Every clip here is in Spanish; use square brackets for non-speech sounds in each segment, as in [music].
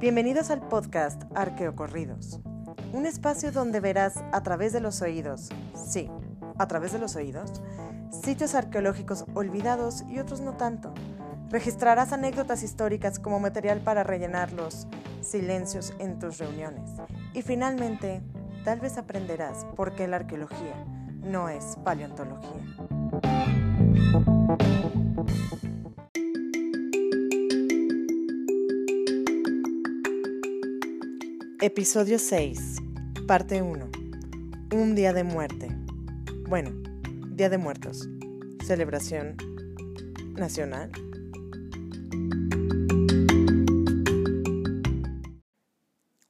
Bienvenidos al podcast Arqueocorridos, un espacio donde verás a través de los oídos, sí, a través de los oídos, sitios arqueológicos olvidados y otros no tanto. Registrarás anécdotas históricas como material para rellenar los silencios en tus reuniones. Y finalmente, tal vez aprenderás por qué la arqueología no es paleontología. Episodio 6, parte 1. Un día de muerte. Bueno, Día de Muertos. Celebración nacional.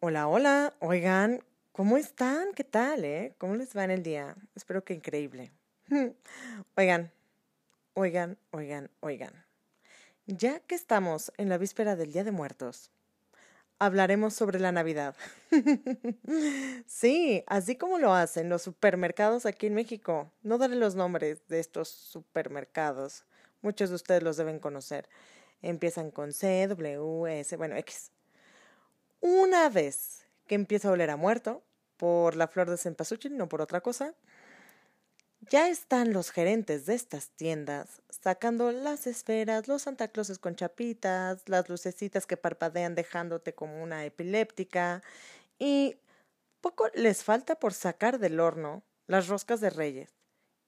Hola, hola. Oigan, ¿cómo están? ¿Qué tal, eh? ¿Cómo les va en el día? Espero que increíble. [laughs] Oigan, oigan, oigan, oigan. Ya que estamos en la víspera del Día de Muertos, hablaremos sobre la Navidad. [laughs] sí, así como lo hacen los supermercados aquí en México. No daré los nombres de estos supermercados. Muchos de ustedes los deben conocer. Empiezan con C, W, S, bueno, X. Una vez que empieza a oler a muerto, por la flor de cempasúchil, no por otra cosa, ya están los gerentes de estas tiendas sacando las esferas, los Santa Clauses con chapitas, las lucecitas que parpadean dejándote como una epiléptica y poco les falta por sacar del horno las roscas de reyes.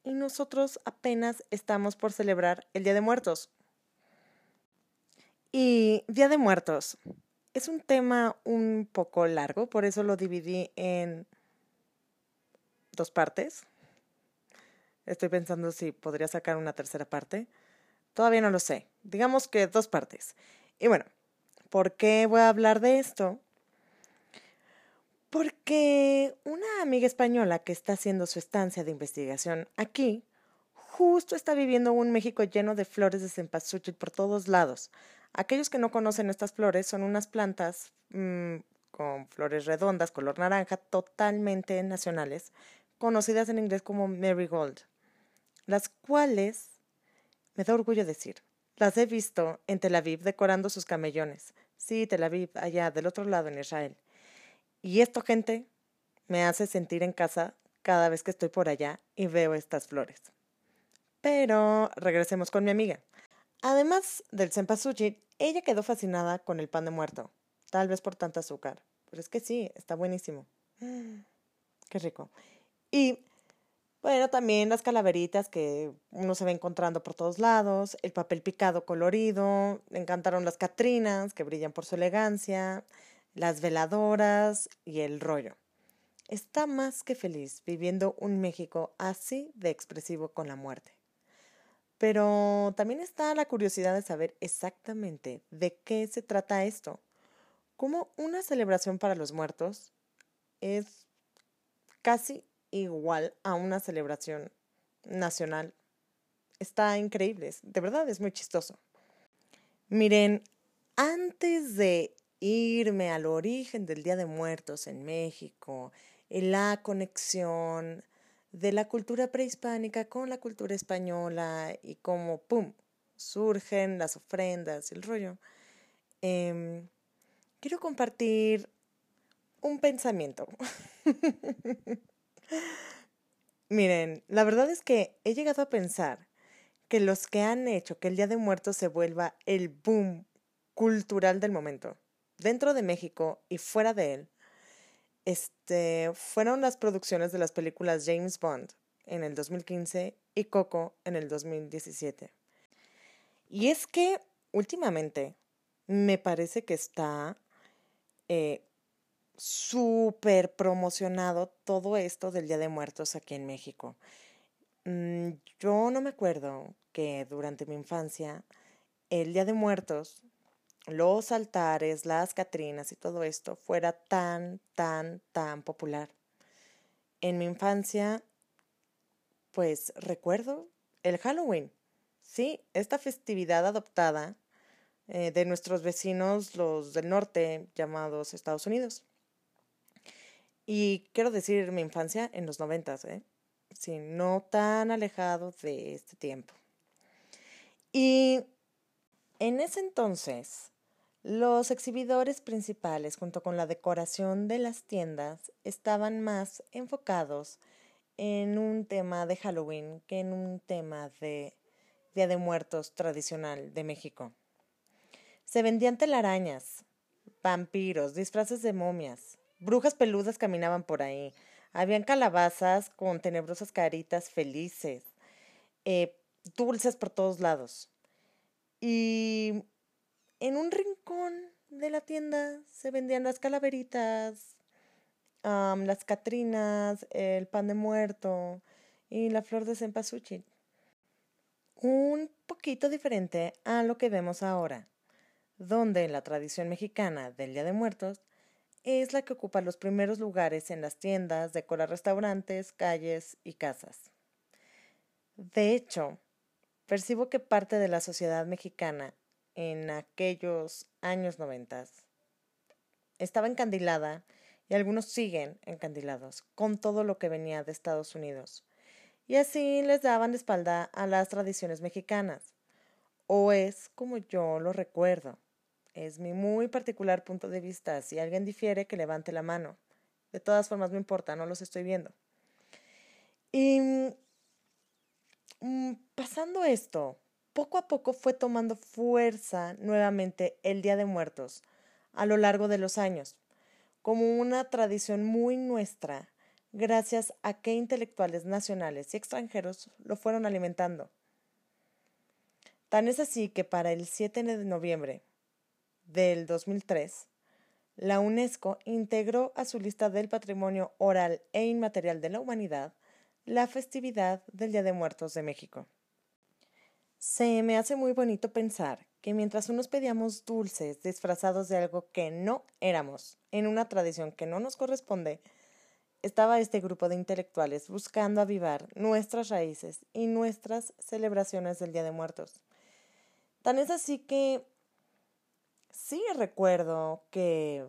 Y nosotros apenas estamos por celebrar el Día de Muertos. Y Día de Muertos es un tema un poco largo, por eso lo dividí en dos partes. Estoy pensando si podría sacar una tercera parte. Todavía no lo sé. Digamos que dos partes. Y bueno, ¿por qué voy a hablar de esto? Porque una amiga española que está haciendo su estancia de investigación aquí, justo está viviendo un México lleno de flores de cempasúchil por todos lados. Aquellos que no conocen estas flores son unas plantas mmm, con flores redondas, color naranja, totalmente nacionales, conocidas en inglés como marigold las cuales, me da orgullo decir, las he visto en Tel Aviv decorando sus camellones. Sí, Tel Aviv, allá del otro lado en Israel. Y esto, gente, me hace sentir en casa cada vez que estoy por allá y veo estas flores. Pero regresemos con mi amiga. Además del cempasúchil, ella quedó fascinada con el pan de muerto, tal vez por tanto azúcar. Pero es que sí, está buenísimo. Qué rico. Y bueno, también las calaveritas que uno se va encontrando por todos lados, el papel picado colorido, me encantaron las catrinas que brillan por su elegancia, las veladoras y el rollo. Está más que feliz viviendo un México así de expresivo con la muerte. Pero también está la curiosidad de saber exactamente de qué se trata esto. Cómo una celebración para los muertos es casi igual a una celebración nacional. Está increíble, de verdad es muy chistoso. Miren, antes de irme al origen del Día de Muertos en México, en la conexión de la cultura prehispánica con la cultura española y cómo, ¡pum!, surgen las ofrendas y el rollo, em, quiero compartir un pensamiento. [laughs] Miren, la verdad es que he llegado a pensar que los que han hecho que el Día de Muertos se vuelva el boom cultural del momento, dentro de México y fuera de él, este, fueron las producciones de las películas James Bond en el 2015 y Coco en el 2017. Y es que últimamente me parece que está eh, súper promocionado todo esto del Día de Muertos aquí en México. Mm, yo no me acuerdo que durante mi infancia el Día de Muertos, los altares, las Catrinas y todo esto fuera tan, tan, tan popular. En mi infancia, pues recuerdo el Halloween. Sí, esta festividad adoptada eh, de nuestros vecinos, los del norte, llamados Estados Unidos. Y quiero decir mi infancia en los noventas, ¿eh? Sí, no tan alejado de este tiempo. Y en ese entonces, Los exhibidores principales, junto con la decoración de las tiendas, estaban más enfocados en un tema de Halloween que en un tema de Día de Muertos tradicional de México. Se vendían telarañas, vampiros, disfraces de momias, brujas peludas caminaban por ahí, habían calabazas con tenebrosas caritas felices, eh, dulces por todos lados. Y en un rincón de la tienda se vendían las calaveritas, las catrinas, el pan de muerto y la flor de cempasúchil. Un poquito diferente a lo que vemos ahora, donde la tradición mexicana del Día de Muertos es la que ocupa los primeros lugares en las tiendas, decora restaurantes, calles y casas. De hecho, percibo que parte de la sociedad mexicana en aquellos años noventas. Estaba encandilada y algunos siguen encandilados con todo lo que venía de Estados Unidos. Y así les daban espalda a las tradiciones mexicanas. O es como yo lo recuerdo. Es mi muy particular punto de vista. Si alguien difiere, que levante la mano. De todas formas, no importa, no los estoy viendo. Y mm, pasando esto, poco a poco fue tomando fuerza nuevamente el Día de Muertos a lo largo de los años, como una tradición muy nuestra, gracias a que intelectuales nacionales y extranjeros lo fueron alimentando. Tan es así que para el 7 de noviembre del 2003, la UNESCO integró a su lista del patrimonio oral e inmaterial de la humanidad la festividad del Día de Muertos de México. Se me hace muy bonito pensar que mientras unos pedíamos dulces disfrazados de algo que no éramos, en una tradición que no nos corresponde, estaba este grupo de intelectuales buscando avivar nuestras raíces y nuestras celebraciones del Día de Muertos. Tan es así que sí recuerdo que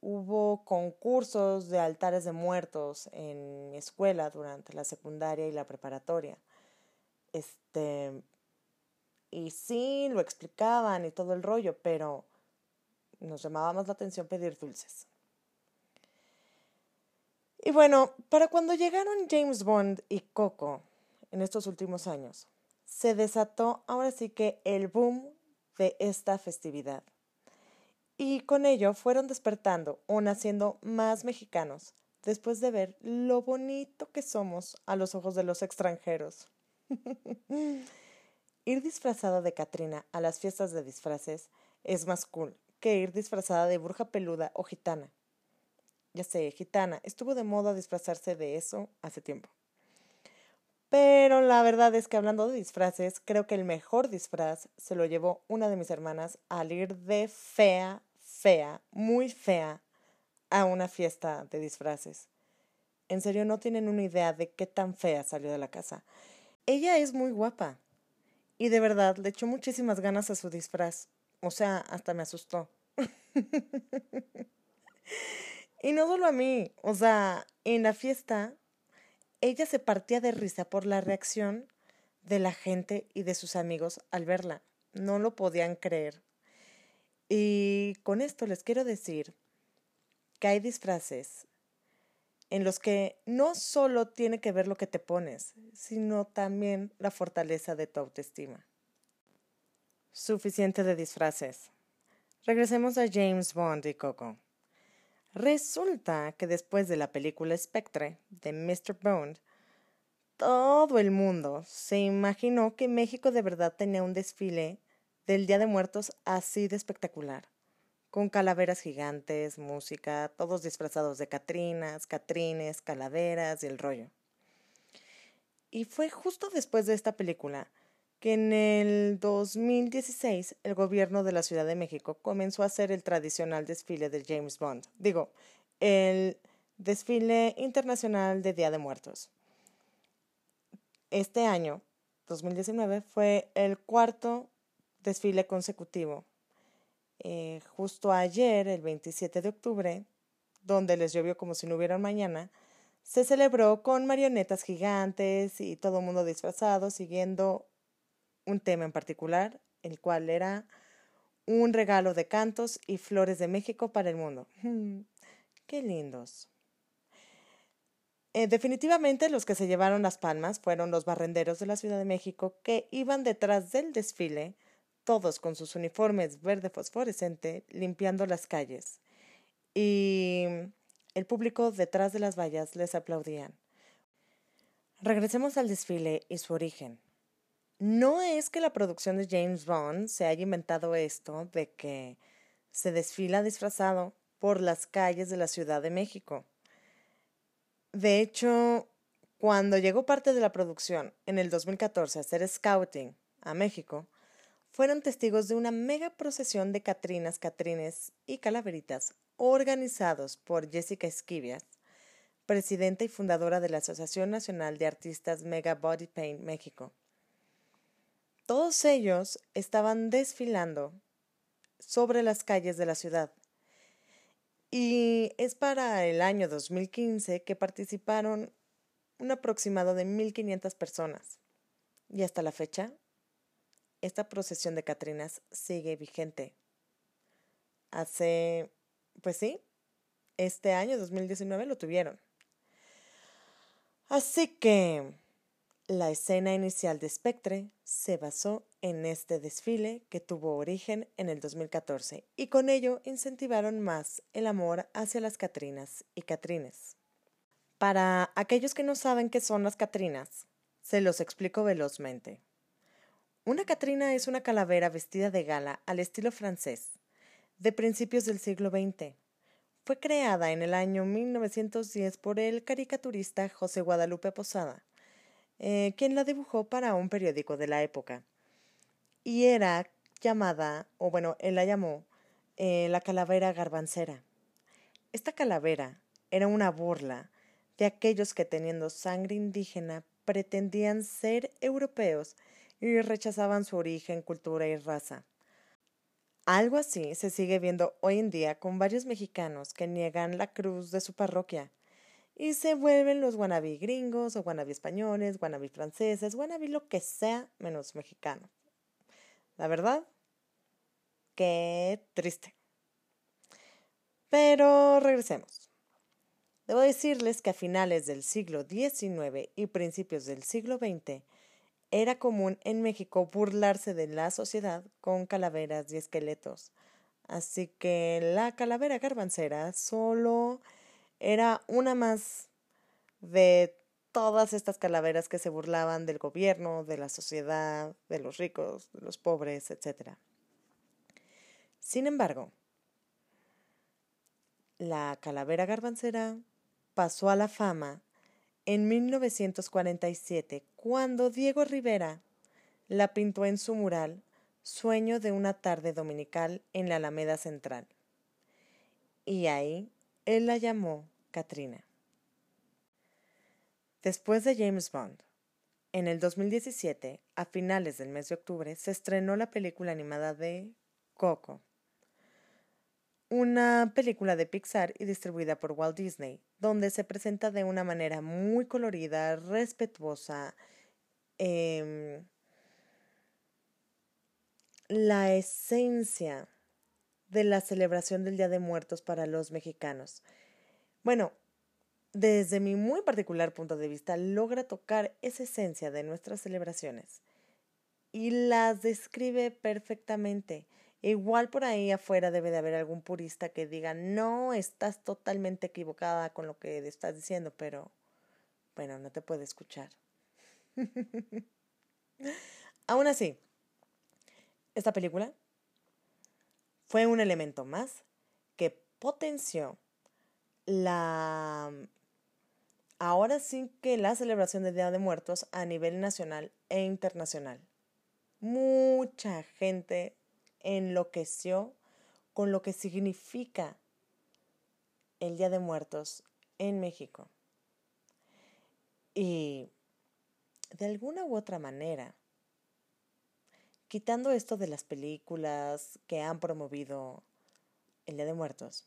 hubo concursos de altares de muertos en mi escuela durante la secundaria y la preparatoria. Este, y sí, lo explicaban y todo el rollo, pero nos llamaba más la atención pedir dulces. Y bueno, para cuando llegaron James Bond y Coco en estos últimos años, se desató ahora sí que el boom de esta festividad. Y con ello fueron despertando o naciendo más mexicanos después de ver lo bonito que somos a los ojos de los extranjeros. [laughs] ir disfrazada de Catrina a las fiestas de disfraces es más cool que ir disfrazada de bruja peluda o gitana. Ya sé, gitana, estuvo de moda disfrazarse de eso hace tiempo. Pero la verdad es que hablando de disfraces, creo que el mejor disfraz se lo llevó una de mis hermanas al ir de fea, fea, muy fea a una fiesta de disfraces. En serio, no tienen una idea de qué tan fea salió de la casa. Ella es muy guapa. Y de verdad, le echó muchísimas ganas a su disfraz. O sea, hasta me asustó. [laughs] y no solo a mí. O sea, en la fiesta, ella se partía de risa por la reacción de la gente y de sus amigos al verla. No lo podían creer. Y con esto les quiero decir que hay disfraces en los que no solo tiene que ver lo que te pones, sino también la fortaleza de tu autoestima. Suficiente de disfraces. Regresemos a James Bond y Coco. Resulta que después de la película Spectre de Mr. Bond, todo el mundo se imaginó que México de verdad tenía un desfile del Día de Muertos así de espectacular con calaveras gigantes, música, todos disfrazados de Catrinas, Catrines, calaveras y el rollo. Y fue justo después de esta película que en el 2016 el gobierno de la Ciudad de México comenzó a hacer el tradicional desfile de James Bond, digo, el desfile internacional de Día de Muertos. Este año, 2019, fue el cuarto desfile consecutivo eh, justo ayer, el 27 de octubre, donde les llovió como si no hubiera mañana, se celebró con marionetas gigantes y todo el mundo disfrazado, siguiendo un tema en particular, el cual era un regalo de cantos y flores de México para el mundo. qué lindos. Eh, definitivamente los que se llevaron las palmas fueron los barrenderos de la Ciudad de México que iban detrás del desfile, todos con sus uniformes verde fosforescente, limpiando las calles. Y el público detrás de las vallas les aplaudían. Regresemos al desfile y su origen. No es que la producción de James Bond se haya inventado esto de que se desfila disfrazado por las calles de la Ciudad de México. De hecho, cuando llegó parte de la producción en el 2014 a hacer scouting a México, fueron testigos de una mega procesión de Catrinas, Catrines y Calaveritas organizados por Jessica Esquivias, presidenta y fundadora de la Asociación Nacional de Artistas Mega Body Paint México. Todos ellos estaban desfilando sobre las calles de la ciudad. Y es para el año 2015 que participaron un aproximado de 1.500 personas. Y hasta la fecha, esta procesión de Catrinas sigue vigente. Hace, pues sí, este año 2019 lo tuvieron. Así que la escena inicial de Spectre se basó en este desfile que tuvo origen en el 2014 y con ello incentivaron más el amor hacia las Catrinas y Catrines. Para aquellos que no saben qué son las Catrinas, se los explico velozmente. Una Catrina es una calavera vestida de gala al estilo francés, de principios del siglo XX. Fue creada en el año 1910 por el caricaturista José Guadalupe Posada eh, quien la dibujó para un periódico de la época. Y era llamada, o bueno, él la llamó, eh, la calavera garbancera. Esta calavera era una burla de aquellos que teniendo sangre indígena pretendían ser europeos y rechazaban su origen, cultura y raza. Algo así se sigue viendo hoy en día con varios mexicanos que niegan la cruz de su parroquia y se vuelven los wannabe gringos o wannabe españoles, wannabe franceses, wannabe lo que sea menos mexicano. La verdad, qué triste. Pero regresemos. Debo decirles que a finales del siglo XIX y principios del siglo XX era común en México burlarse de la sociedad con calaveras y esqueletos. Así que la calavera garbancera solo era una más de todas estas calaveras que se burlaban del gobierno, de la sociedad, de los ricos, de los pobres, etc. Sin embargo, la calavera garbancera pasó a la fama en 1947 cuando Diego Rivera la pintó en su mural Sueño de una tarde dominical en la Alameda Central. Y ahí él la llamó Katrina. Después de James Bond, en el 2017, a finales del mes de octubre, se estrenó la película animada de Coco, una película de Pixar y distribuida por Walt Disney, donde se presenta de una manera muy colorida, respetuosa, em, la esencia de la celebración del Día de Muertos para los mexicanos. Bueno, desde mi muy particular punto de vista, logra tocar esa esencia de nuestras celebraciones y las describe perfectamente. Igual por ahí afuera debe de haber algún purista que diga, no, estás totalmente equivocada con lo que estás diciendo, pero bueno, no te puede escuchar. [laughs] Aún así, esta película fue un elemento más que potenció la mm, ahora sí que la celebración del Día de Muertos a nivel nacional e internacional. Mucha gente enloqueció con lo que significa el Día de Muertos en México. Y de alguna u otra manera, quitando esto de las películas que han promovido el Día de Muertos,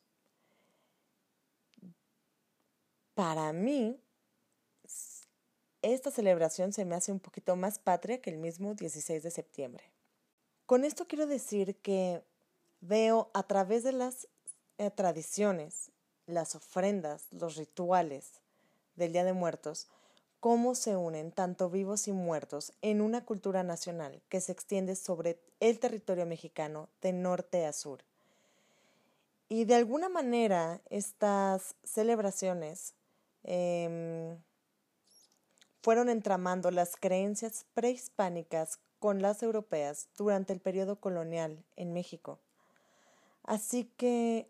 para mí, esta celebración se me hace un poquito más patria que el mismo 16 de septiembre. Con esto quiero decir que veo a través de las eh, tradiciones, las ofrendas, los rituales del Día de Muertos, cómo se unen tanto vivos y muertos en una cultura nacional que se extiende sobre el territorio mexicano de norte a sur. Y de alguna manera estas celebraciones em, fueron entramando las creencias prehispánicas con las europeas durante el periodo colonial en México. Así que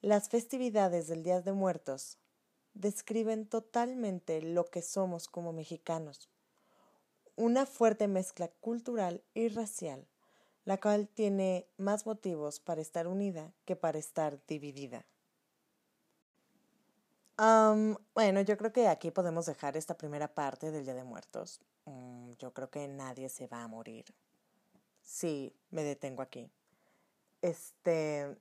las festividades del Día de Muertos describen totalmente lo que somos como mexicanos, una fuerte mezcla cultural y racial, la cual tiene más motivos para estar unida que para estar dividida. Bueno, yo creo que aquí podemos dejar esta primera parte del Día de Muertos. Mm, yo creo que nadie se va a morir. Sí, me detengo aquí. Este,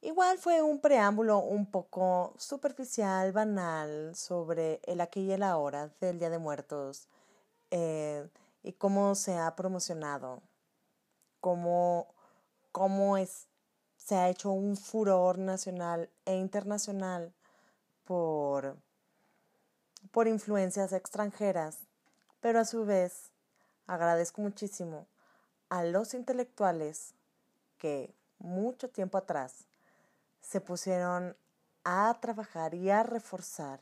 Igual fue un preámbulo un poco superficial, banal, sobre el aquí y el ahora del Día de Muertos eh, y cómo se ha promocionado, cómo, cómo es, se ha hecho un furor nacional e internacional por, por influencias extranjeras, pero a su vez agradezco muchísimo a los intelectuales que mucho tiempo atrás se pusieron a trabajar y a reforzar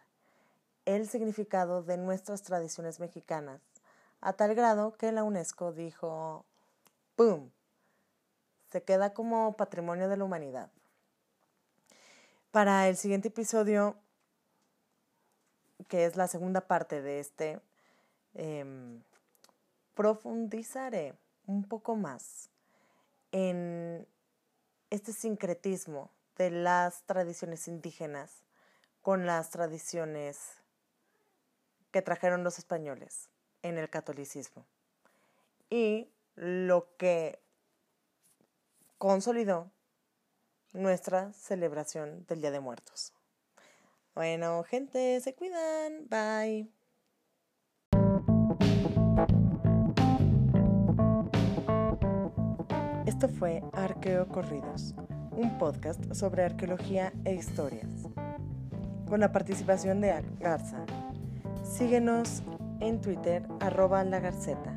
el significado de nuestras tradiciones mexicanas, a tal grado que la UNESCO dijo, ¡pum!, se queda como patrimonio de la humanidad. Para el siguiente episodio, que es la segunda parte de este, em, profundizaré un poco más en este sincretismo de las tradiciones indígenas con las tradiciones que trajeron los españoles en el catolicismo y lo que consolidó nuestra celebración del Día de Muertos. Bueno, gente, se cuidan. Bye. Esto fue Arqueo Corridos un podcast sobre arqueología e historias, con la participación de Garza. Síguenos en Twitter, arroba la Garceta.